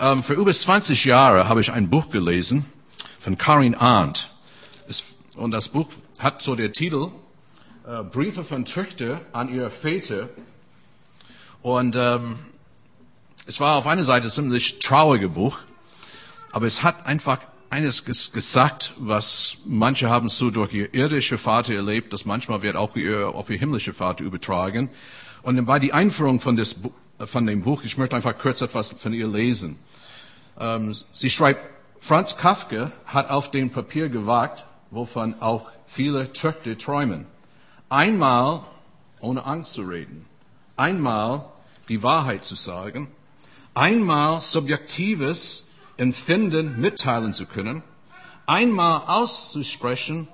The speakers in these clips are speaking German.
Ähm, vor über 20 Jahren habe ich ein Buch gelesen von Karin Arndt. Und das Buch hat so der Titel äh, Briefe von Töchter an ihre Väter. Und ähm, es war auf einer Seite ein ziemlich trauriges Buch, aber es hat einfach eines gesagt, was manche haben so durch ihr irdische Vater erlebt, das manchmal wird auch ihr, auf ihr himmlische Vater übertragen. Und war die Einführung von, des, von dem Buch, ich möchte einfach kurz etwas von ihr lesen. Ähm, sie schreibt, Franz Kafka hat auf dem Papier gewagt, wovon auch viele Töchter träumen. Einmal ohne Angst zu reden, einmal die Wahrheit zu sagen, einmal Subjektives Empfinden mitteilen zu können, einmal auszusprechen,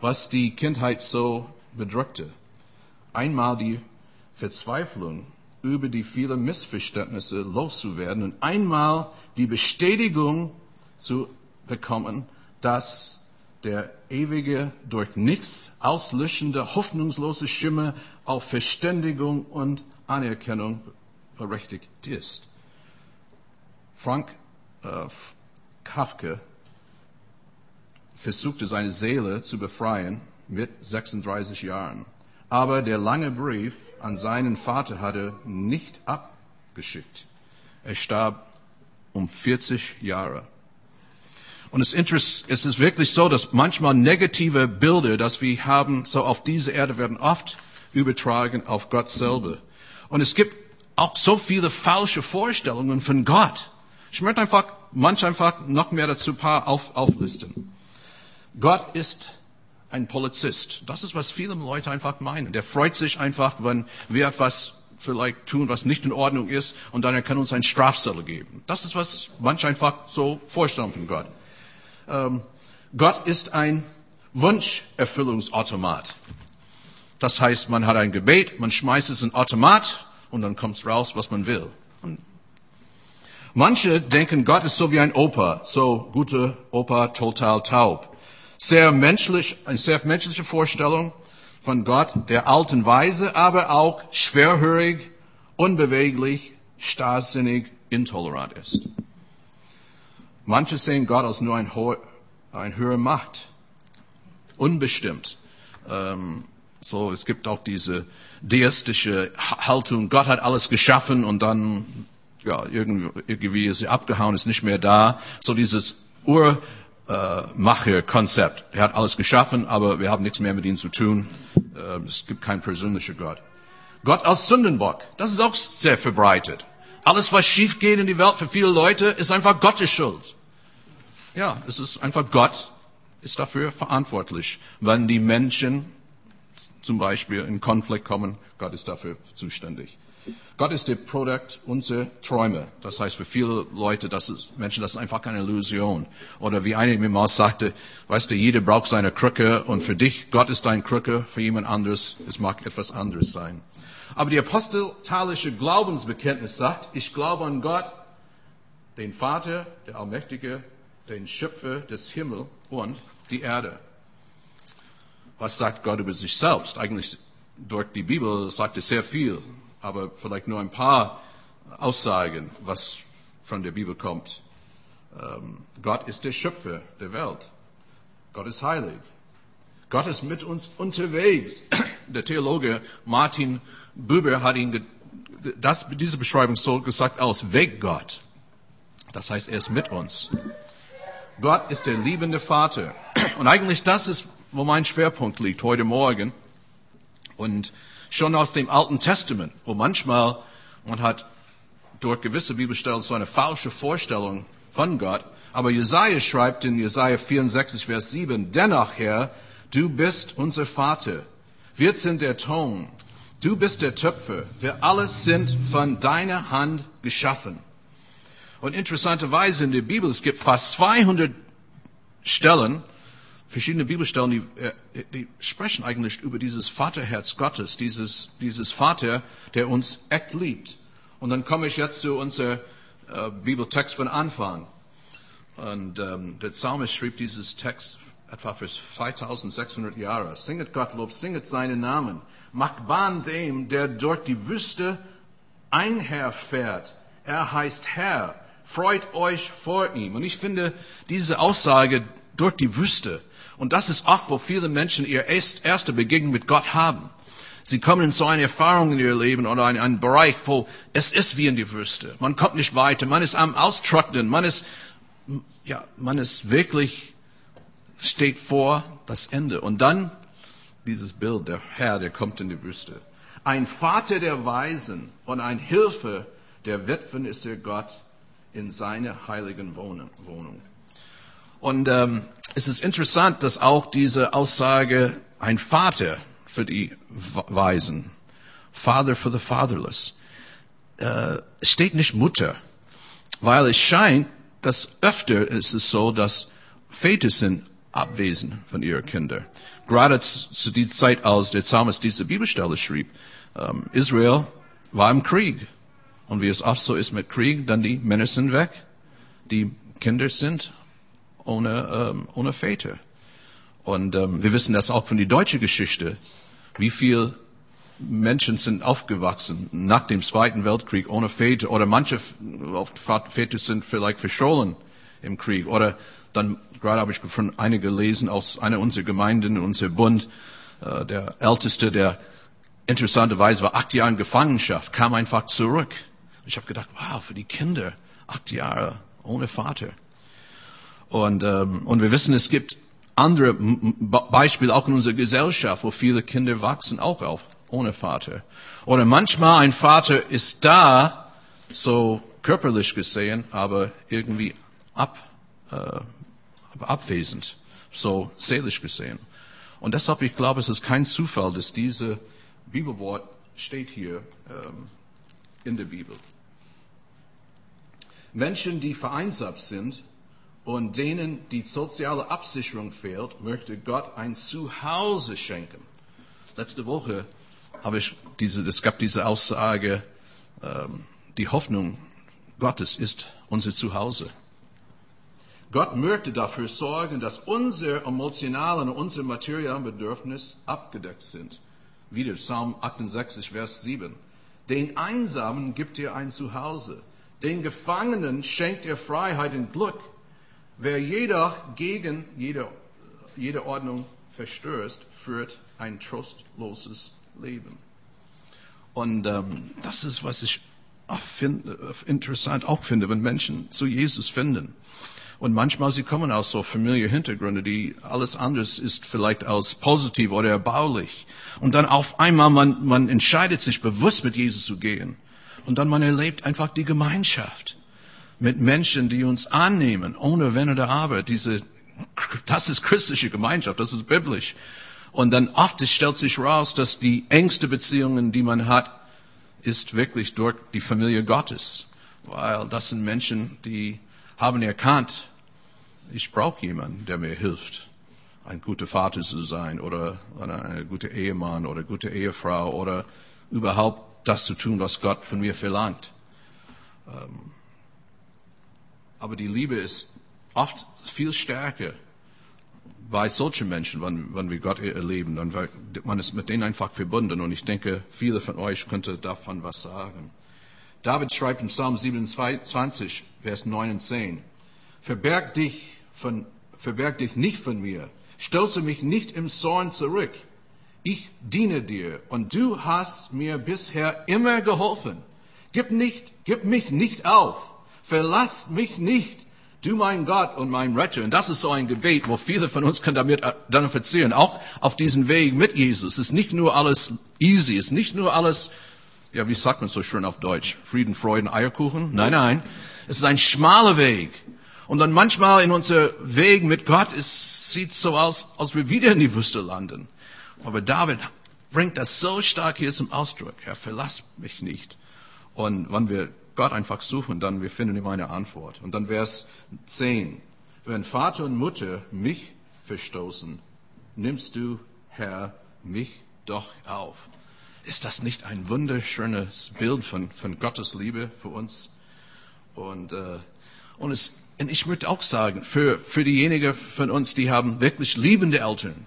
was die Kindheit so bedrückte, einmal die Verzweiflung über die vielen Missverständnisse loszuwerden und einmal die Bestätigung zu bekommen, dass der ewige, durch nichts auslöschende, hoffnungslose Schimmer auf Verständigung und Anerkennung berechtigt ist. Frank äh, Kafka versuchte seine Seele zu befreien mit 36 Jahren. Aber der lange Brief an seinen Vater hatte nicht abgeschickt. Er starb um 40 Jahre. Und es, ist wirklich so, dass manchmal negative Bilder, dass wir haben, so auf diese Erde werden oft übertragen auf Gott selber. Und es gibt auch so viele falsche Vorstellungen von Gott. Ich möchte einfach, manch einfach noch mehr dazu ein paar auf, auflisten. Gott ist ein Polizist. Das ist, was viele Leute einfach meinen. Der freut sich einfach, wenn wir etwas vielleicht tun, was nicht in Ordnung ist, und dann er kann uns ein Strafzettel geben. Das ist, was manch einfach so vorstellen von Gott. Ähm, Gott ist ein Wunscherfüllungsautomat. Das heißt, man hat ein Gebet, man schmeißt es in Automat und dann kommt raus, was man will. Manche denken, Gott ist so wie ein Opa, so gute Opa, total taub. Sehr menschlich, eine sehr menschliche Vorstellung von Gott, der alten Weise, aber auch schwerhörig, unbeweglich, starrsinnig, intolerant ist. Manche sehen Gott als nur ein, hohe, ein höhere Macht, unbestimmt. Ähm, so, es gibt auch diese deistische Haltung, Gott hat alles geschaffen und dann ja, irgendwie ist sie abgehauen, ist nicht mehr da. So dieses Urmacher-Konzept. er hat alles geschaffen, aber wir haben nichts mehr mit ihm zu tun. Ähm, es gibt keinen persönlichen Gott. Gott als Sündenbock, das ist auch sehr verbreitet. Alles, was schief geht in die Welt für viele Leute, ist einfach Gottes Schuld. Ja, es ist einfach Gott ist dafür verantwortlich, wenn die Menschen zum Beispiel in Konflikt kommen. Gott ist dafür zuständig. Gott ist der Produkt unserer Träume. Das heißt für viele Leute, das ist, Menschen, das ist einfach keine Illusion. Oder wie einer mir mal sagte, weißt du, jeder braucht seine Krücke und für dich, Gott ist dein Krücke, für jemand anderes, es mag etwas anderes sein. Aber die apostolisch Glaubensbekenntnis sagt, ich glaube an Gott, den Vater, der Allmächtige, den Schöpfer des Himmels und die Erde. Was sagt Gott über sich selbst? Eigentlich durch die Bibel sagt er sehr viel aber vielleicht nur ein paar Aussagen, was von der Bibel kommt. Ähm, Gott ist der Schöpfer der Welt. Gott ist heilig. Gott ist mit uns unterwegs. Der Theologe Martin Buber hat ihn, das, diese Beschreibung so gesagt aus Weggott. Das heißt, er ist mit uns. Gott ist der liebende Vater. Und eigentlich das ist, wo mein Schwerpunkt liegt heute Morgen. Und schon aus dem Alten Testament, wo manchmal man hat durch gewisse Bibelstellen so eine falsche Vorstellung von Gott. Aber Jesaja schreibt in Jesaja 64, Vers 7, dennoch Herr, du bist unser Vater. Wir sind der Ton. Du bist der Töpfer. Wir alle sind von deiner Hand geschaffen. Und interessanterweise in der Bibel, es gibt fast 200 Stellen, verschiedene Bibelstellen, die, äh, die sprechen eigentlich über dieses Vaterherz Gottes, dieses, dieses Vater, der uns echt liebt. Und dann komme ich jetzt zu unserem äh, Bibeltext von Anfang. Und ähm, der Psalmist schrieb dieses Text etwa für 2600 Jahre. Singet Gott Lob, singet seinen Namen. Macht Bahn dem, der dort die Wüste einherfährt. Er heißt Herr. freut euch vor ihm. Und ich finde diese Aussage durch die Wüste, und das ist oft, wo viele Menschen ihre erste Begegnung mit Gott haben. Sie kommen in so eine Erfahrung in ihr Leben oder in einen Bereich, wo es ist wie in die Wüste. Man kommt nicht weiter, man ist am Austrocknen, man ist, ja, man ist wirklich, steht vor das Ende. Und dann dieses Bild, der Herr, der kommt in die Wüste. Ein Vater der Weisen und ein Hilfe der Witwen ist der Gott in seiner heiligen Wohnung. Und ähm, es ist interessant, dass auch diese Aussage ein Vater für die Weisen, Father for the Fatherless, äh, steht nicht Mutter, weil es scheint, dass öfter ist es so, dass Väter sind abwesend von ihren Kindern. Gerade zu der Zeit, als der Psalmist diese Bibelstelle schrieb, ähm, Israel war im Krieg. Und wie es oft so ist mit Krieg, dann die Männer sind weg, die Kinder sind ohne, ähm, ohne Väter. Und ähm, wir wissen das auch von der deutschen Geschichte, wie viel Menschen sind aufgewachsen nach dem Zweiten Weltkrieg ohne Väter oder manche Väter sind vielleicht verschollen im Krieg oder dann gerade habe ich von einige gelesen aus einer unserer Gemeinden, unser Bund, äh, der älteste, der interessanterweise war acht Jahre in Gefangenschaft, kam einfach zurück. Ich habe gedacht, wow, für die Kinder acht Jahre ohne Vater. Und, ähm, und wir wissen, es gibt andere Beispiele auch in unserer Gesellschaft, wo viele Kinder wachsen auch auf ohne Vater. Oder manchmal ein Vater ist da, so körperlich gesehen, aber irgendwie ab, äh, abwesend, so seelisch gesehen. Und deshalb, ich glaube, es ist kein Zufall, dass diese Bibelwort steht hier ähm, in der Bibel. Menschen, die vereinsamt sind und denen die soziale Absicherung fehlt, möchte Gott ein Zuhause schenken. Letzte Woche habe ich diese, es gab diese Aussage, ähm, die Hoffnung Gottes ist unser Zuhause. Gott möchte dafür sorgen, dass unsere emotionalen und unsere materiellen Bedürfnisse abgedeckt sind. Wieder Psalm 68, Vers 7. Den Einsamen gibt er ein Zuhause. Den Gefangenen schenkt er Freiheit und Glück. Wer jedoch gegen jede, jede Ordnung verstößt, führt ein trostloses Leben. Und ähm, das ist, was ich auch find, interessant auch finde, wenn Menschen zu Jesus finden. Und manchmal sie kommen aus so Familienhintergründen, die alles anders ist vielleicht als positiv oder erbaulich. Und dann auf einmal man, man entscheidet sich bewusst mit Jesus zu gehen. Und dann man erlebt einfach die Gemeinschaft mit Menschen, die uns annehmen, ohne Wenn oder Aber. Diese, das ist christliche Gemeinschaft, das ist biblisch. Und dann oft stellt sich raus, dass die engste Beziehungen, die man hat, ist wirklich durch die Familie Gottes. Weil das sind Menschen, die haben erkannt, ich brauche jemanden, der mir hilft, ein guter Vater zu sein oder ein guter Ehemann oder gute Ehefrau oder überhaupt das zu tun, was Gott von mir verlangt. Aber die Liebe ist oft viel stärker bei solchen Menschen, wenn, wenn wir Gott erleben, dann man ist mit denen einfach verbunden. Und ich denke, viele von euch könnte davon was sagen. David schreibt in Psalm 27, Vers 9 und 10, Verberg dich, von, verberg dich nicht von mir, stoße mich nicht im Zorn zurück. Ich diene dir und du hast mir bisher immer geholfen. Gib, nicht, gib mich nicht auf, verlass mich nicht, du mein Gott und mein Retter. Und das ist so ein Gebet, wo viele von uns können damit äh, dann verzieren, auch auf diesen Weg mit Jesus. Es ist nicht nur alles easy, es ist nicht nur alles ja, wie sagt man so schön auf Deutsch? Frieden, Freuden, Eierkuchen? Nein, nein. Es ist ein schmaler Weg. Und dann manchmal in unser Weg mit Gott, es sieht so aus, als wir wieder in die Wüste landen. Aber David bringt das so stark hier zum Ausdruck. Herr, verlass mich nicht. Und wenn wir Gott einfach suchen, dann wir finden ihm eine Antwort. Und dann Vers 10. Wenn Vater und Mutter mich verstoßen, nimmst du, Herr, mich doch auf. Ist das nicht ein wunderschönes Bild von, von Gottes Liebe für uns? Und, äh, und, es, und ich möchte auch sagen, für, für diejenigen von uns, die haben wirklich liebende Eltern,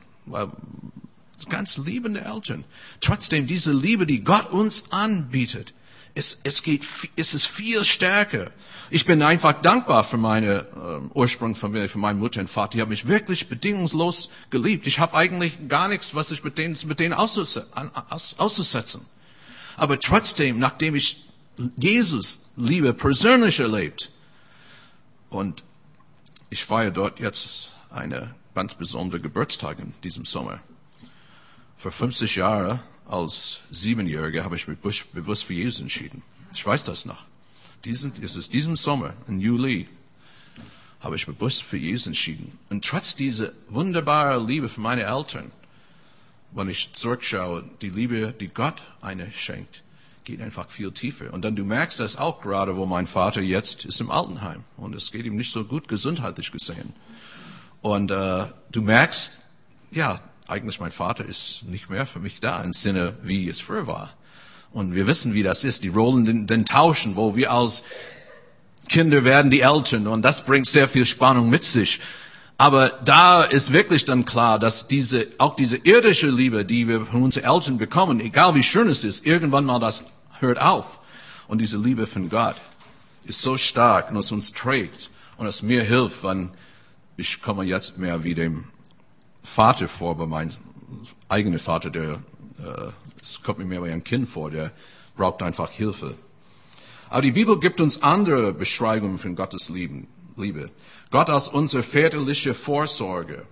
ganz liebende Eltern, trotzdem diese Liebe, die Gott uns anbietet, es, es geht, es ist viel stärker. Ich bin einfach dankbar für meine ähm, Ursprungsfamilie, für meine Mutter und Vater. Die haben mich wirklich bedingungslos geliebt. Ich habe eigentlich gar nichts, was ich mit denen, mit denen auszusetzen. Aber trotzdem, nachdem ich Jesus Liebe persönlich erlebt und ich feiere dort jetzt eine ganz besondere Geburtstag in diesem Sommer. Vor 50 Jahren als Siebenjähriger habe ich mich bewusst für Jesus entschieden. Ich weiß das noch. Diesen, es ist diesem Sommer, im Juli, habe ich bewusst für Jesus entschieden. Und trotz dieser wunderbaren Liebe für meine Eltern, wenn ich zurückschaue, die Liebe, die Gott eine schenkt, geht einfach viel tiefer. Und dann du merkst das auch gerade, wo mein Vater jetzt ist im Altenheim. Und es geht ihm nicht so gut gesundheitlich gesehen. Und äh, du merkst, ja, eigentlich mein Vater ist nicht mehr für mich da im Sinne, wie es früher war. Und wir wissen, wie das ist. Die Rollen den, den tauschen, wo wir als Kinder werden die Eltern und das bringt sehr viel Spannung mit sich. Aber da ist wirklich dann klar, dass diese, auch diese irdische Liebe, die wir von unseren Eltern bekommen, egal wie schön es ist, irgendwann mal das hört auf. Und diese Liebe von Gott ist so stark und es uns trägt und es mir hilft, wenn ich komme jetzt mehr wie dem Vater vor, bei meinem eigenen Vater, der, äh, es kommt mir mehr wie ein Kind vor, der braucht einfach Hilfe. Aber die Bibel gibt uns andere Beschreibungen von Gottes Liebe. Gott als unsere väterliche Vorsorge.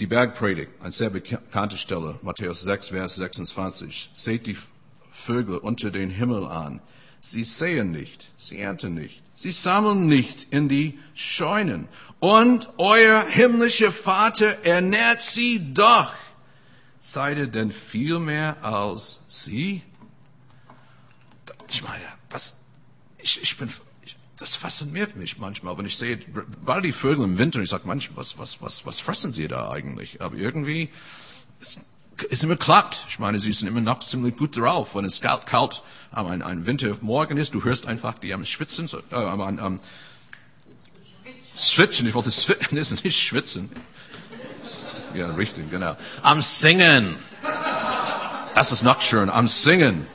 Die Bergpredigt, eine sehr bekannte Stelle, Matthäus 6, Vers 26. Seht die Vögel unter den Himmel an. Sie säen nicht, sie ernten nicht, sie sammeln nicht in die Scheunen. Und euer himmlischer Vater ernährt sie doch. Seid ihr denn viel mehr als sie? Ich meine, was, ich, ich bin, ich, das fasziniert mich manchmal, wenn ich sehe, weil die Vögel im Winter, ich sage manchmal, was, was, was, was fressen sie da eigentlich? Aber irgendwie, es, ist immer klappt. Ich meine, sie sind immer noch ziemlich gut drauf. Wenn es kalt, kalt ein, ein Wintermorgen ist, du hörst einfach die am Schwitzen, äh, am, am Switchen. Ich wollte switchen, ist nicht schwitzen. Ja, richtig, genau. Am Singen. Das ist noch schön, am Singen.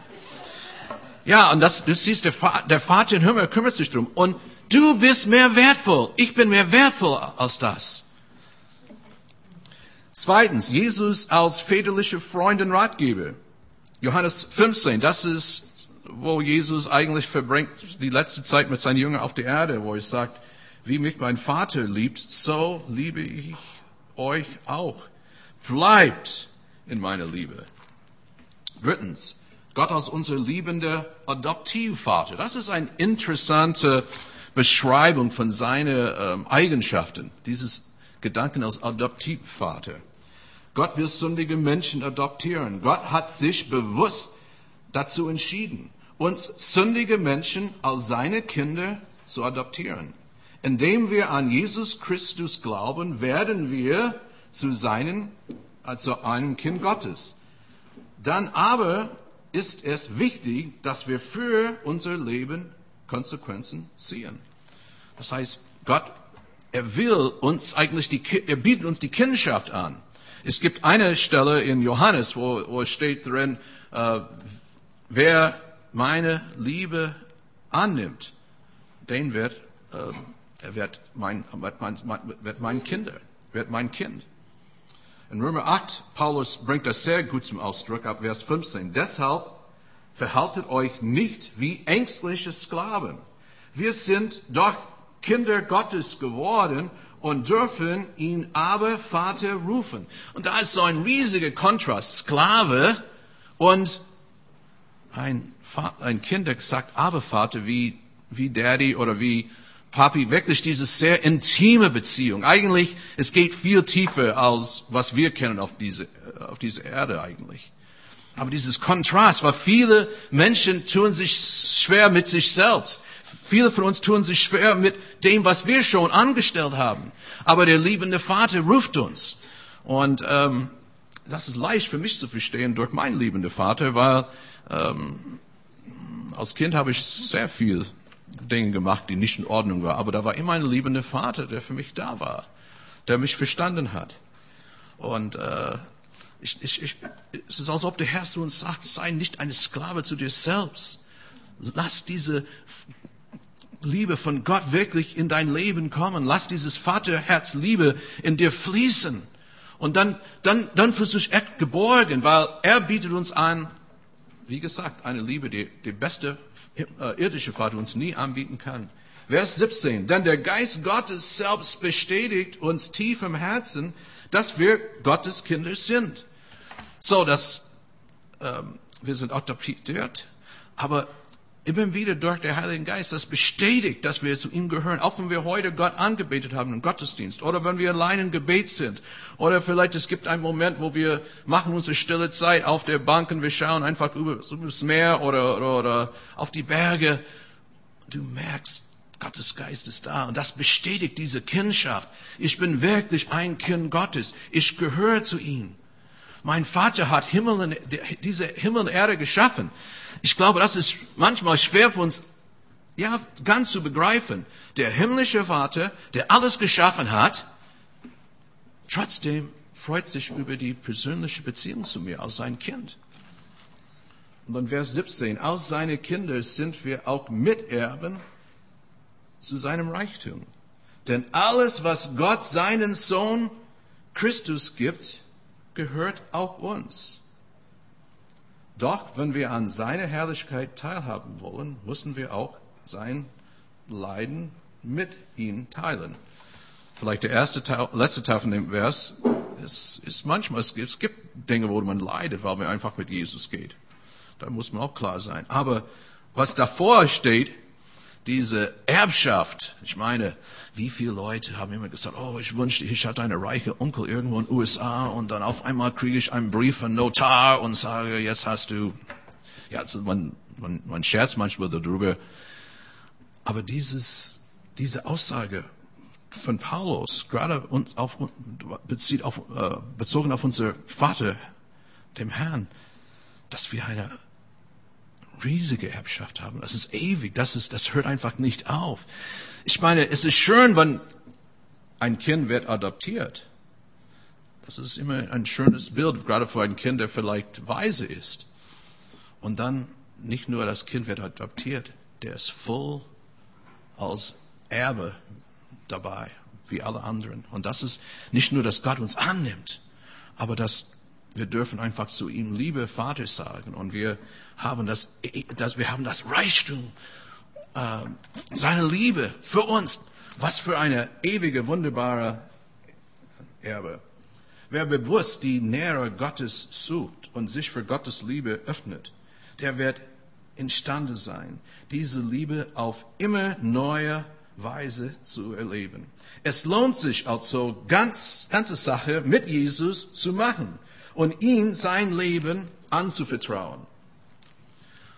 Ja, und das, du siehst, der, der Vater im Himmel kümmert sich drum. Und du bist mehr wertvoll. Ich bin mehr wertvoll als das. Zweitens, Jesus als väterliche Freund und Ratgeber. Johannes 15, das ist, wo Jesus eigentlich verbringt die letzte Zeit mit seinen Jüngern auf der Erde, wo er sagt, wie mich mein Vater liebt, so liebe ich euch auch. Bleibt in meiner Liebe. Drittens, Gott als unser liebender Adoptivvater. Das ist eine interessante Beschreibung von seinen ähm, Eigenschaften. Dieses Gedanken als Adoptivvater. Gott will sündige Menschen adoptieren. Gott hat sich bewusst dazu entschieden, uns sündige Menschen als seine Kinder zu adoptieren. Indem wir an Jesus Christus glauben, werden wir zu seinen, also einem Kind Gottes. Dann aber ist es wichtig, dass wir für unser Leben Konsequenzen ziehen. Das heißt, Gott er will uns eigentlich die, er bietet uns die Kindschaft an. Es gibt eine Stelle in Johannes, wo, wo steht drin, äh, wer meine Liebe annimmt, den wird, äh, er wird mein, wird mein, wird mein Kinder, wird mein Kind. In Römer 8, Paulus bringt das sehr gut zum Ausdruck ab Vers 15. Deshalb verhaltet euch nicht wie ängstliche Sklaven. Wir sind doch Kinder Gottes geworden und dürfen ihn aber Vater rufen. Und da ist so ein riesiger Kontrast. Sklave und ein, ein Kind, der sagt aber Vater wie, wie Daddy oder wie Papi. Wirklich diese sehr intime Beziehung. Eigentlich, es geht viel tiefer als was wir kennen auf diese, auf diese Erde eigentlich. Aber dieses Kontrast, weil viele Menschen tun sich schwer mit sich selbst. Viele von uns tun sich schwer mit dem, was wir schon angestellt haben. Aber der liebende Vater ruft uns. Und ähm, das ist leicht für mich zu verstehen durch meinen liebenden Vater, weil ähm, als Kind habe ich sehr viel Dinge gemacht, die nicht in Ordnung waren. Aber da war immer ein liebender Vater, der für mich da war, der mich verstanden hat. Und äh, Ich, ich, ich, es ist, als ob der Herr zu uns sagt, sei nicht eine Sklave zu dir selbst. Lass diese Liebe von Gott wirklich in dein Leben kommen. Lass dieses Vaterherz Liebe in dir fließen. Und dann, dann, dann fühlst du dich echt geborgen, weil er bietet uns an, wie gesagt, eine Liebe, die die beste äh, irdische Vater uns nie anbieten kann. Vers 17. Denn der Geist Gottes selbst bestätigt uns tief im Herzen, dass wir Gottes Kinder sind. So, dass ähm, wir sind adoptiert, aber immer wieder durch den Heiligen Geist, das bestätigt, dass wir zu ihm gehören, auch wenn wir heute Gott angebetet haben im Gottesdienst oder wenn wir allein im Gebet sind oder vielleicht es gibt einen Moment, wo wir machen unsere stille Zeit auf der Bank und wir schauen einfach über, über das Meer oder, oder, oder auf die Berge. Du merkst, Gottes Geist ist da und das bestätigt diese Kindschaft. Ich bin wirklich ein Kind Gottes. Ich gehöre zu ihm. Mein Vater hat Himmel und, diese Himmel und Erde geschaffen. Ich glaube, das ist manchmal schwer für uns, ja, ganz zu begreifen. Der himmlische Vater, der alles geschaffen hat, trotzdem freut sich über die persönliche Beziehung zu mir als sein Kind. Und dann Vers 17, als seine Kinder sind wir auch Miterben zu seinem Reichtum. Denn alles, was Gott seinen Sohn Christus gibt, gehört auch uns. Doch wenn wir an seiner Herrlichkeit teilhaben wollen, müssen wir auch sein Leiden mit ihm teilen. Vielleicht der erste Teil, letzte Teil von dem Vers, es ist manchmal, es gibt, es gibt Dinge, wo man leidet, weil man einfach mit Jesus geht. Da muss man auch klar sein. Aber was davor steht, diese Erbschaft. Ich meine, wie viele Leute haben immer gesagt, oh, ich wünschte, ich hatte einen reichen Onkel irgendwo in den USA und dann auf einmal kriege ich einen Brief von Notar und sage, jetzt hast du, ja, also man, man, man scherzt manchmal darüber. Aber dieses, diese Aussage von Paulus, gerade auf, bezieht auf, äh, bezogen auf unser Vater, dem Herrn, dass wir eine riesige Erbschaft haben. Das ist ewig. Das ist, das hört einfach nicht auf. Ich meine, es ist schön, wenn ein Kind wird adoptiert. Das ist immer ein schönes Bild, gerade für ein Kind, der vielleicht weise ist. Und dann nicht nur das Kind wird adoptiert, der ist voll als Erbe dabei, wie alle anderen. Und das ist nicht nur, dass Gott uns annimmt, aber dass wir dürfen einfach zu ihm Liebe Vater sagen und wir haben das, das wir haben das Reichtum äh, seine Liebe für uns. Was für eine ewige, wunderbare Erbe. Wer bewusst die Nähe Gottes sucht und sich für Gottes Liebe öffnet, der wird imstande sein, diese Liebe auf immer neue Weise zu erleben. Es lohnt sich also, ganz, ganze Sache mit Jesus zu machen und ihm sein Leben anzuvertrauen.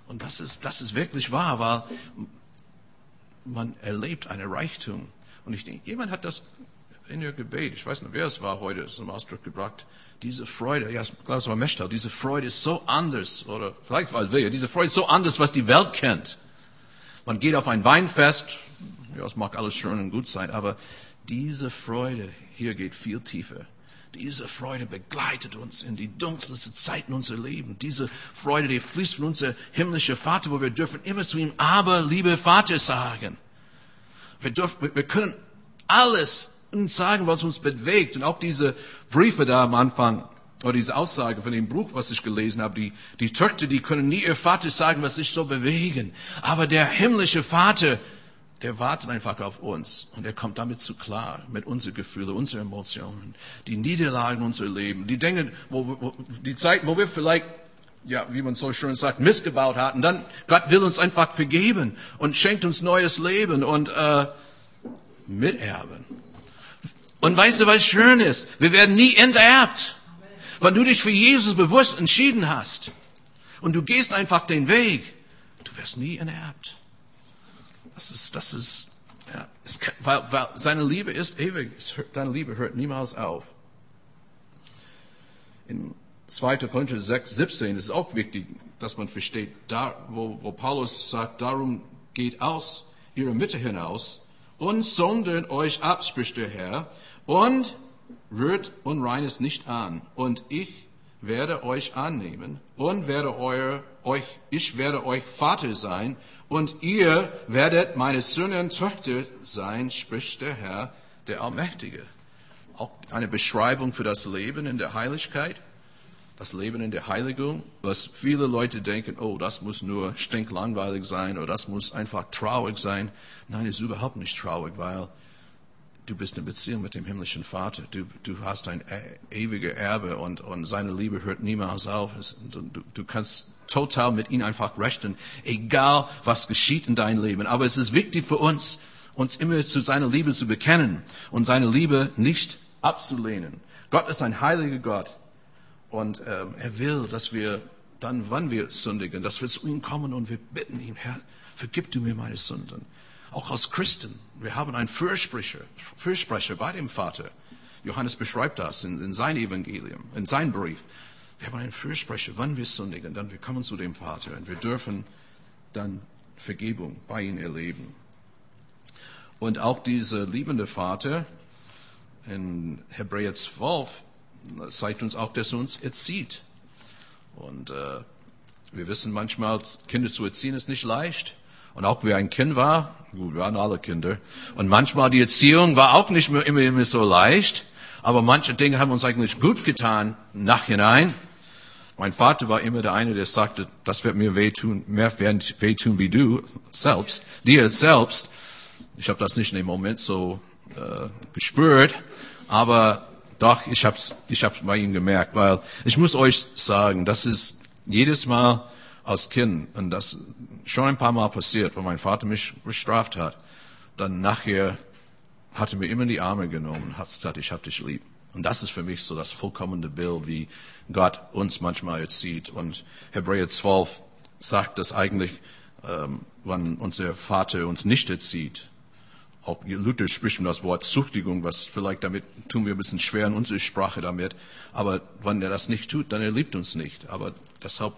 Und das ist, das ist wirklich wahr, weil man erlebt eine Reichtum. Und ich denke, jemand hat das in ihr Gebet, ich weiß nicht, wer es war heute zum Ausdruck gebracht, diese Freude, ja, ich glaube, es war Mechtel, diese Freude ist so anders, oder vielleicht war es diese Freude ist so anders, was die Welt kennt. Man geht auf ein Weinfest, ja, es mag alles schön und gut sein, aber diese Freude hier geht viel tiefer. Diese Freude begleitet uns in die dunkelsten Zeiten unserer Leben. Diese Freude, die fließt von unser himmlischer Vater, wo wir dürfen immer zu ihm, aber liebe Vater sagen. Wir dürfen, wir können alles sagen, was uns bewegt. Und auch diese Briefe da am Anfang, oder diese Aussage von dem Buch, was ich gelesen habe, die, die Töchter, die können nie ihr Vater sagen, was sich so bewegen. Aber der himmlische Vater, der wartet einfach auf uns und er kommt damit zu klar, mit unseren Gefühlen, unseren Emotionen, die Niederlagen unser Leben, die Dinge, wo, wo, die Zeiten, wo wir vielleicht, ja, wie man so schön sagt, missgebaut hatten, dann Gott will uns einfach vergeben und schenkt uns neues Leben und äh, miterben. Und weißt du, was schön ist? Wir werden nie enterbt. Wenn du dich für Jesus bewusst entschieden hast und du gehst einfach den Weg, du wirst nie enterbt. Das ist, das ist, ja, es, weil, weil seine Liebe ist ewig. Deine Liebe hört niemals auf. In 2. Korinther 6, 17 ist auch wichtig, dass man versteht, da, wo, wo Paulus sagt, darum geht aus ihre Mitte hinaus und sondern euch ab, spricht der Herr, und rührt Unreines nicht an. Und ich werde euch annehmen und werde euer, euch, ich werde euch Vater sein und ihr werdet meine Söhne und Töchter sein, spricht der Herr, der Allmächtige. Auch eine Beschreibung für das Leben in der Heiligkeit, das Leben in der Heiligung, was viele Leute denken, oh, das muss nur stinklangweilig sein oder das muss einfach traurig sein. Nein, es ist überhaupt nicht traurig, weil du bist in Beziehung mit dem himmlischen Vater. Du, du hast ein e ewiges Erbe und, und seine Liebe hört niemals auf. Du, du, du kannst total mit ihm einfach rechnen, egal was geschieht in deinem Leben. Aber es ist wichtig für uns, uns immer zu seiner Liebe zu bekennen und seine Liebe nicht abzulehnen. Gott ist ein heiliger Gott und ähm, er will, dass wir dann, wann wir sündigen, dass wir zu ihm kommen und wir bitten ihn, Herr, vergib du mir meine Sünden. Auch als Christen, wir haben einen Fürsprecher, Fürsprecher bei dem Vater. Johannes beschreibt das in, in sein Evangelium, in seinem Brief. Wir haben einen Fürsprecher, wann wir sündigen, dann wir kommen zu dem Vater und wir dürfen dann Vergebung bei ihm erleben. Und auch dieser liebende Vater in Hebräer 12 zeigt uns auch, dass er uns erzieht. Und äh, wir wissen manchmal, Kinder zu erziehen ist nicht leicht. Und auch wie ein Kind war, gut, wir waren alle Kinder. Und manchmal die Erziehung war auch nicht mehr immer, immer so leicht. Aber manche Dinge haben uns eigentlich gut getan, nachhinein. Mein Vater war immer der eine, der sagte, das wird mir wehtun, mehr wehtun wie du selbst, dir selbst. Ich habe das nicht in dem Moment so äh, gespürt, aber doch, ich habe es ich hab's bei ihm gemerkt, weil ich muss euch sagen, das ist jedes Mal als Kind, und das schon ein paar Mal passiert, wo mein Vater mich bestraft hat, dann nachher hat er mir immer in die Arme genommen und hat gesagt, ich hab dich lieb. Und das ist für mich so das vollkommene Bild, wie Gott uns manchmal erzieht. Und Hebräer 12 sagt das eigentlich, ähm, wann unser Vater uns nicht erzieht. Auch Luther spricht von das Wort Zuchtigung, was vielleicht damit tun wir ein bisschen schwer in unserer Sprache damit. Aber wenn er das nicht tut, dann er liebt uns nicht. Aber deshalb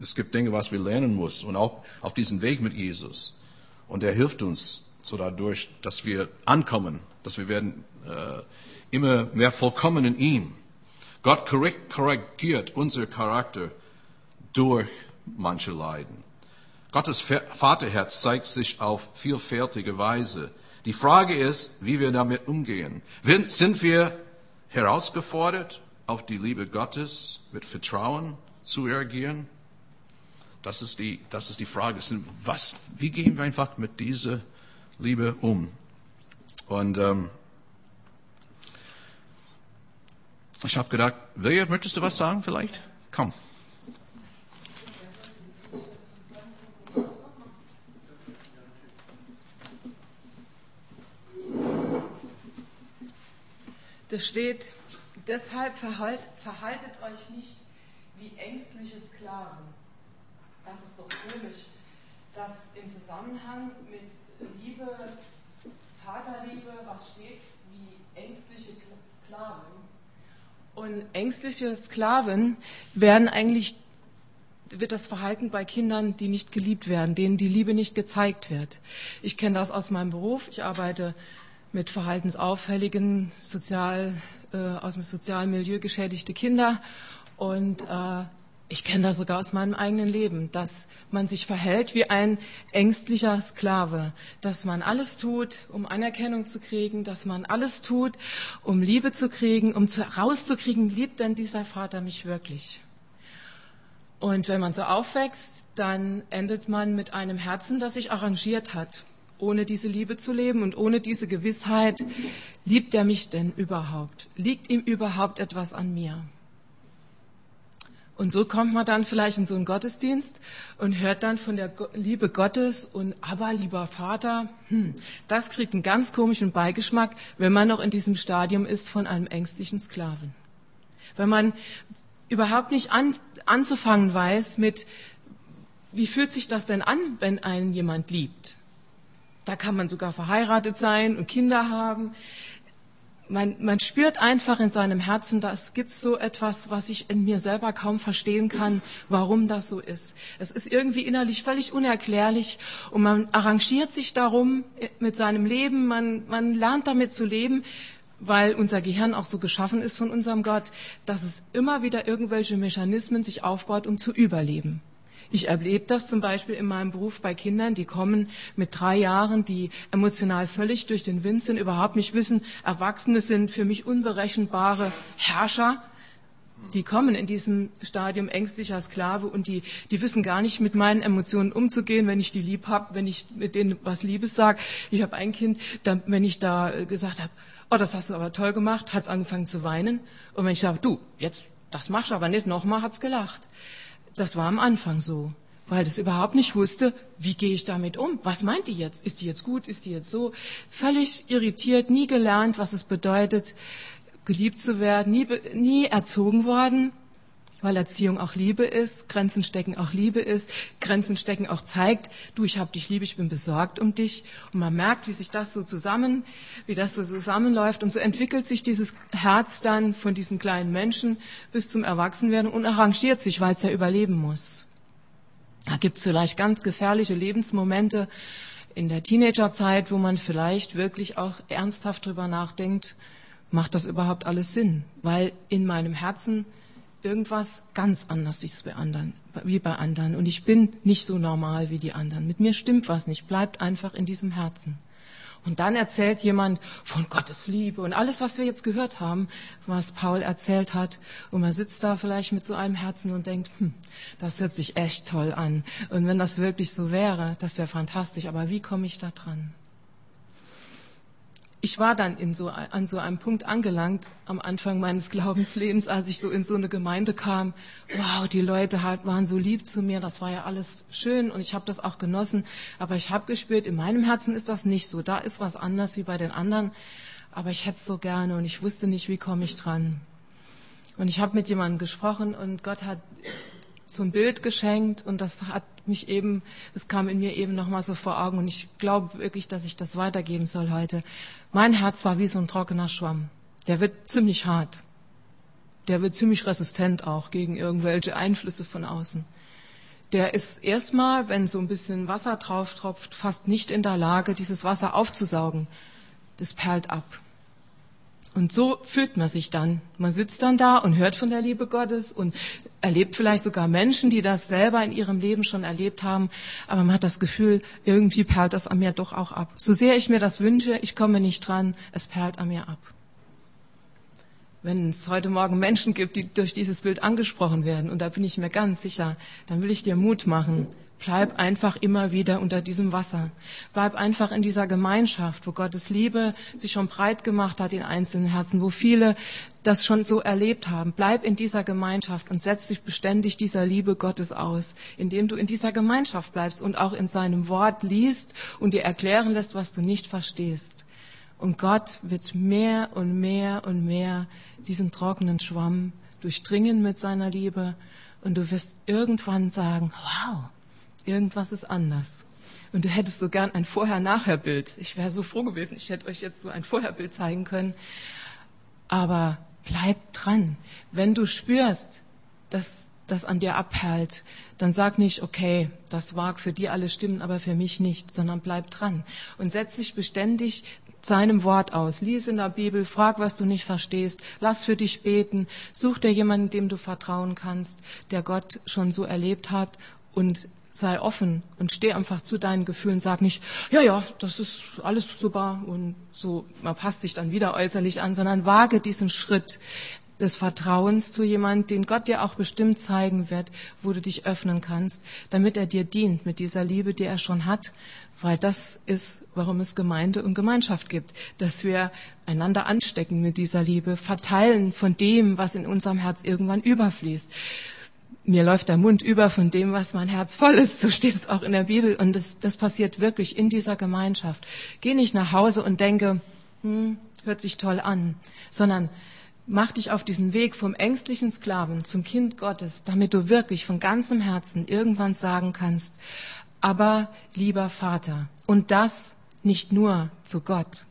es gibt Dinge, was wir lernen muss und auch auf diesem Weg mit Jesus. Und er hilft uns so dadurch, dass wir ankommen, dass wir werden äh, immer mehr vollkommen in ihm. Gott korrigiert unser Charakter durch manche Leiden. Gottes Vaterherz zeigt sich auf vielfältige Weise. Die Frage ist, wie wir damit umgehen. Sind wir herausgefordert, auf die Liebe Gottes mit Vertrauen zu reagieren? Das ist die, das ist die Frage. Was, wie gehen wir einfach mit dieser Liebe um? Und ähm, ich habe gedacht, William, möchtest du was sagen vielleicht? Komm. Da steht, deshalb verhalt, verhaltet euch nicht wie ängstliche Sklaven das ist doch komisch, dass im Zusammenhang mit Liebe, Vaterliebe, was steht wie ängstliche Sklaven. Und ängstliche Sklaven werden eigentlich, wird das Verhalten bei Kindern, die nicht geliebt werden, denen die Liebe nicht gezeigt wird. Ich kenne das aus meinem Beruf. Ich arbeite mit verhaltensauffälligen, sozial, äh, aus dem sozialen Milieu geschädigte Kinder. Und äh, ich kenne das sogar aus meinem eigenen Leben, dass man sich verhält wie ein ängstlicher Sklave, dass man alles tut, um Anerkennung zu kriegen, dass man alles tut, um Liebe zu kriegen, um rauszukriegen, liebt denn dieser Vater mich wirklich? Und wenn man so aufwächst, dann endet man mit einem Herzen, das sich arrangiert hat, ohne diese Liebe zu leben und ohne diese Gewissheit, liebt er mich denn überhaupt? Liegt ihm überhaupt etwas an mir? Und so kommt man dann vielleicht in so einen Gottesdienst und hört dann von der Liebe Gottes und aber lieber Vater, hm, das kriegt einen ganz komischen Beigeschmack, wenn man noch in diesem Stadium ist von einem ängstlichen Sklaven. Wenn man überhaupt nicht an, anzufangen weiß mit, wie fühlt sich das denn an, wenn einen jemand liebt? Da kann man sogar verheiratet sein und Kinder haben man, man spürt einfach in seinem Herzen, da gibt so etwas, was ich in mir selber kaum verstehen kann, warum das so ist. Es ist irgendwie innerlich völlig unerklärlich und man arrangiert sich darum mit seinem Leben, man, man lernt damit zu leben, weil unser Gehirn auch so geschaffen ist von unserem Gott, dass es immer wieder irgendwelche Mechanismen sich aufbaut, um zu überleben. Ich erlebe das zum Beispiel in meinem Beruf bei Kindern, die kommen mit drei Jahren, die emotional völlig durch den Wind sind, überhaupt nicht wissen, Erwachsene sind für mich unberechenbare Herrscher. Die kommen in diesem Stadium ängstlicher Sklave und die, die wissen gar nicht mit meinen Emotionen umzugehen, wenn ich die lieb habe, wenn ich mit denen was Liebes sage. Ich habe ein Kind, da, wenn ich da gesagt habe, oh, das hast du aber toll gemacht, hat es angefangen zu weinen. Und wenn ich sage, du, jetzt, das machst du aber nicht nochmal, hat es gelacht. Das war am Anfang so, weil es überhaupt nicht wusste, wie gehe ich damit um? Was meint die jetzt? Ist die jetzt gut? Ist die jetzt so? Völlig irritiert, nie gelernt, was es bedeutet, geliebt zu werden, nie, nie erzogen worden weil Erziehung auch Liebe ist, Grenzen stecken auch Liebe ist, Grenzen stecken auch zeigt, du, ich hab dich lieb, ich bin besorgt um dich. Und man merkt, wie sich das so zusammen, wie das so zusammenläuft. Und so entwickelt sich dieses Herz dann von diesen kleinen Menschen bis zum Erwachsenwerden und arrangiert sich, weil es ja überleben muss. Da gibt es vielleicht ganz gefährliche Lebensmomente in der Teenagerzeit, wo man vielleicht wirklich auch ernsthaft drüber nachdenkt, macht das überhaupt alles Sinn? Weil in meinem Herzen irgendwas ganz anders ist bei anderen, wie bei anderen. Und ich bin nicht so normal wie die anderen. Mit mir stimmt was nicht. Bleibt einfach in diesem Herzen. Und dann erzählt jemand von Gottes Liebe und alles, was wir jetzt gehört haben, was Paul erzählt hat. Und man sitzt da vielleicht mit so einem Herzen und denkt, hm, das hört sich echt toll an. Und wenn das wirklich so wäre, das wäre fantastisch. Aber wie komme ich da dran? Ich war dann in so, an so einem Punkt angelangt am Anfang meines Glaubenslebens, als ich so in so eine Gemeinde kam. Wow, die Leute halt waren so lieb zu mir, das war ja alles schön und ich habe das auch genossen. Aber ich habe gespürt, in meinem Herzen ist das nicht so. Da ist was anders wie bei den anderen. Aber ich hätte es so gerne und ich wusste nicht, wie komme ich dran. Und ich habe mit jemandem gesprochen und Gott hat zum Bild geschenkt und das hat mich eben, es kam in mir eben nochmal so vor Augen und ich glaube wirklich, dass ich das weitergeben soll heute. Mein Herz war wie so ein trockener Schwamm. Der wird ziemlich hart. Der wird ziemlich resistent auch gegen irgendwelche Einflüsse von außen. Der ist erstmal, wenn so ein bisschen Wasser drauf tropft, fast nicht in der Lage, dieses Wasser aufzusaugen. Das perlt ab. Und so fühlt man sich dann. Man sitzt dann da und hört von der Liebe Gottes und erlebt vielleicht sogar Menschen, die das selber in ihrem Leben schon erlebt haben. Aber man hat das Gefühl, irgendwie perlt das an mir doch auch ab. So sehr ich mir das wünsche, ich komme nicht dran, es perlt an mir ab. Wenn es heute Morgen Menschen gibt, die durch dieses Bild angesprochen werden, und da bin ich mir ganz sicher, dann will ich dir Mut machen. Bleib einfach immer wieder unter diesem Wasser. Bleib einfach in dieser Gemeinschaft, wo Gottes Liebe sich schon breit gemacht hat in einzelnen Herzen, wo viele das schon so erlebt haben. Bleib in dieser Gemeinschaft und setz dich beständig dieser Liebe Gottes aus, indem du in dieser Gemeinschaft bleibst und auch in seinem Wort liest und dir erklären lässt, was du nicht verstehst. Und Gott wird mehr und mehr und mehr diesen trockenen Schwamm durchdringen mit seiner Liebe. Und du wirst irgendwann sagen, wow, Irgendwas ist anders. Und du hättest so gern ein Vorher-Nachher-Bild. Ich wäre so froh gewesen, ich hätte euch jetzt so ein Vorher-Bild zeigen können. Aber bleib dran. Wenn du spürst, dass das an dir abhält, dann sag nicht, okay, das mag für die alle stimmen, aber für mich nicht, sondern bleib dran und setz dich beständig seinem Wort aus. Lies in der Bibel, frag, was du nicht verstehst, lass für dich beten, such dir jemanden, dem du vertrauen kannst, der Gott schon so erlebt hat und sei offen und steh einfach zu deinen Gefühlen. Sag nicht, ja, ja, das ist alles super und so, man passt sich dann wieder äußerlich an, sondern wage diesen Schritt des Vertrauens zu jemand, den Gott dir auch bestimmt zeigen wird, wo du dich öffnen kannst, damit er dir dient mit dieser Liebe, die er schon hat, weil das ist, warum es Gemeinde und Gemeinschaft gibt, dass wir einander anstecken mit dieser Liebe, verteilen von dem, was in unserem Herz irgendwann überfließt mir läuft der Mund über von dem, was mein Herz voll ist. So steht es auch in der Bibel. Und das, das passiert wirklich in dieser Gemeinschaft. Geh nicht nach Hause und denke, hm, hört sich toll an, sondern mach dich auf diesen Weg vom ängstlichen Sklaven zum Kind Gottes, damit du wirklich von ganzem Herzen irgendwann sagen kannst, aber lieber Vater, und das nicht nur zu Gott.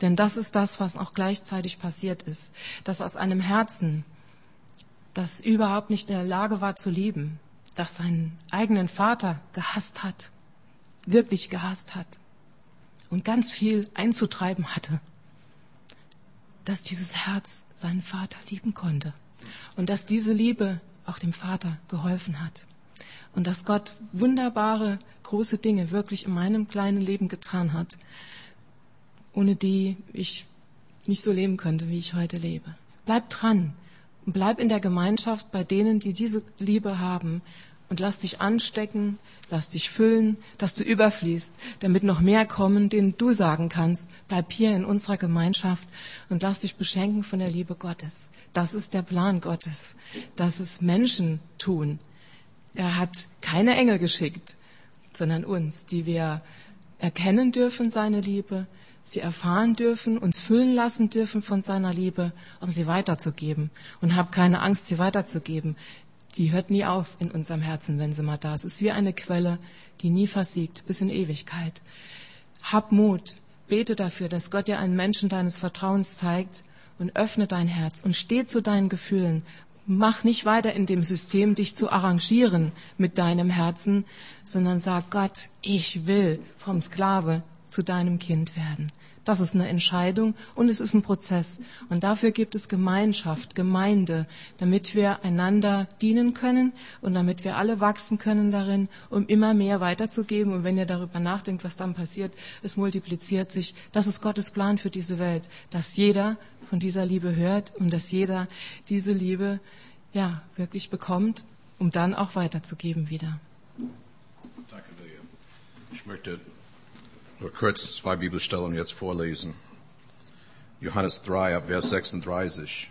Denn das ist das, was auch gleichzeitig passiert ist, dass aus einem Herzen, das überhaupt nicht in der Lage war zu lieben, das seinen eigenen Vater gehasst hat, wirklich gehasst hat und ganz viel einzutreiben hatte. dass dieses Herz seinen Vater lieben konnte und dass diese Liebe auch dem Vater geholfen hat und dass Gott wunderbare, große Dinge wirklich in meinem kleinen Leben getan hat, ohne die ich nicht so leben könnte, wie ich heute lebe. Bleib dran bleib in der Gemeinschaft bei denen, die diese Liebe haben und lass dich anstecken, lass dich füllen, dass du überfließt, damit noch mehr kommen, denen du sagen kannst, bleib hier in unserer Gemeinschaft und lass dich beschenken von der Liebe Gottes. Das ist der Plan Gottes, dass es Menschen tun. Er hat keine Engel geschickt, sondern uns, die wir erkennen dürfen, seine Liebe, sie erfahren dürfen, uns füllen lassen dürfen von seiner Liebe, um sie weiterzugeben. Und hab keine Angst, sie weiterzugeben die hört nie auf in unserem Herzen, wenn sie mal da ist. Es ist wie eine Quelle, die nie versiegt, bis in Ewigkeit. Hab Mut, bete dafür, dass Gott dir einen Menschen deines Vertrauens zeigt und öffne dein Herz und steh zu deinen Gefühlen. Mach nicht weiter in dem System, dich zu arrangieren mit deinem Herzen, sondern sag Gott, ich will vom Sklave zu deinem Kind werden. Das ist eine Entscheidung und es ist ein Prozess. Und dafür gibt es Gemeinschaft, Gemeinde, damit wir einander dienen können und damit wir alle wachsen können darin, um immer mehr weiterzugeben. Und wenn ihr darüber nachdenkt, was dann passiert, es multipliziert sich. Das ist Gottes Plan für diese Welt, dass jeder von dieser Liebe hört und dass jeder diese Liebe ja wirklich bekommt, um dann auch weiterzugeben wieder. Danke, William. Ich möchte nur kurz zwei Bibelstellen jetzt vorlesen. Johannes 3 ab Vers 36,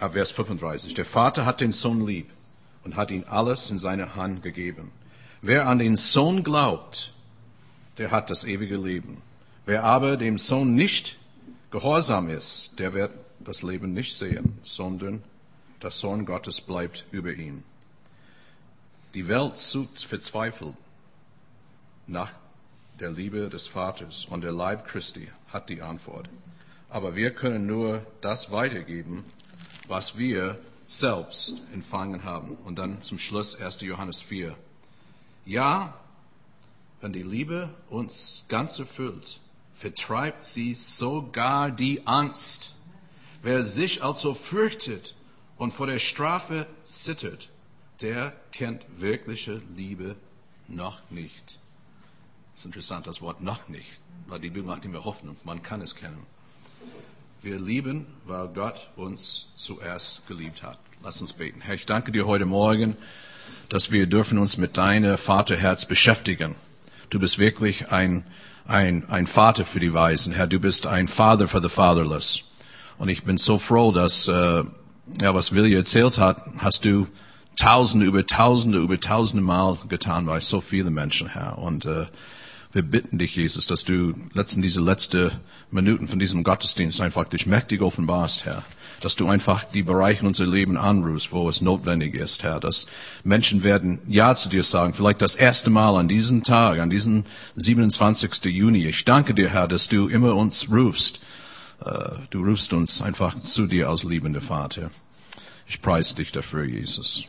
ab Vers 35. Der Vater hat den Sohn lieb und hat ihm alles in seine Hand gegeben. Wer an den Sohn glaubt, der hat das ewige Leben. Wer aber dem Sohn nicht gehorsam ist, der wird das Leben nicht sehen, sondern der Sohn Gottes bleibt über ihn. Die Welt sucht verzweifelt nach der Liebe des Vaters und der Leib Christi hat die Antwort. Aber wir können nur das weitergeben, was wir selbst empfangen haben. Und dann zum Schluss 1. Johannes 4. Ja, wenn die Liebe uns ganz erfüllt, vertreibt sie sogar die Angst. Wer sich also fürchtet und vor der Strafe zittert, der kennt wirkliche Liebe noch nicht. Das ist interessant, das Wort noch nicht, weil die Bibel macht immer Hoffnung, man kann es kennen. Wir lieben, weil Gott uns zuerst geliebt hat. Lass uns beten. Herr, ich danke dir heute Morgen, dass wir dürfen uns mit deinem Vaterherz beschäftigen. Du bist wirklich ein, ein, ein Vater für die Weisen. Herr, du bist ein Father for the fatherless. Und ich bin so froh, dass, äh, ja, was Willi erzählt hat, hast du Tausende über Tausende über Tausende Mal getan bei so vielen Menschen, Herr. Und äh, wir bitten dich, Jesus, dass du letzten, diese letzten Minuten von diesem Gottesdienst einfach dich mächtig offenbarst, Herr. Dass du einfach die Bereiche in unser Leben anrufst, wo es notwendig ist, Herr. Dass Menschen werden Ja zu dir sagen, vielleicht das erste Mal an diesem Tag, an diesem 27. Juni. Ich danke dir, Herr, dass du immer uns rufst. Äh, du rufst uns einfach zu dir als liebender Vater. Ich preise dich dafür, Jesus.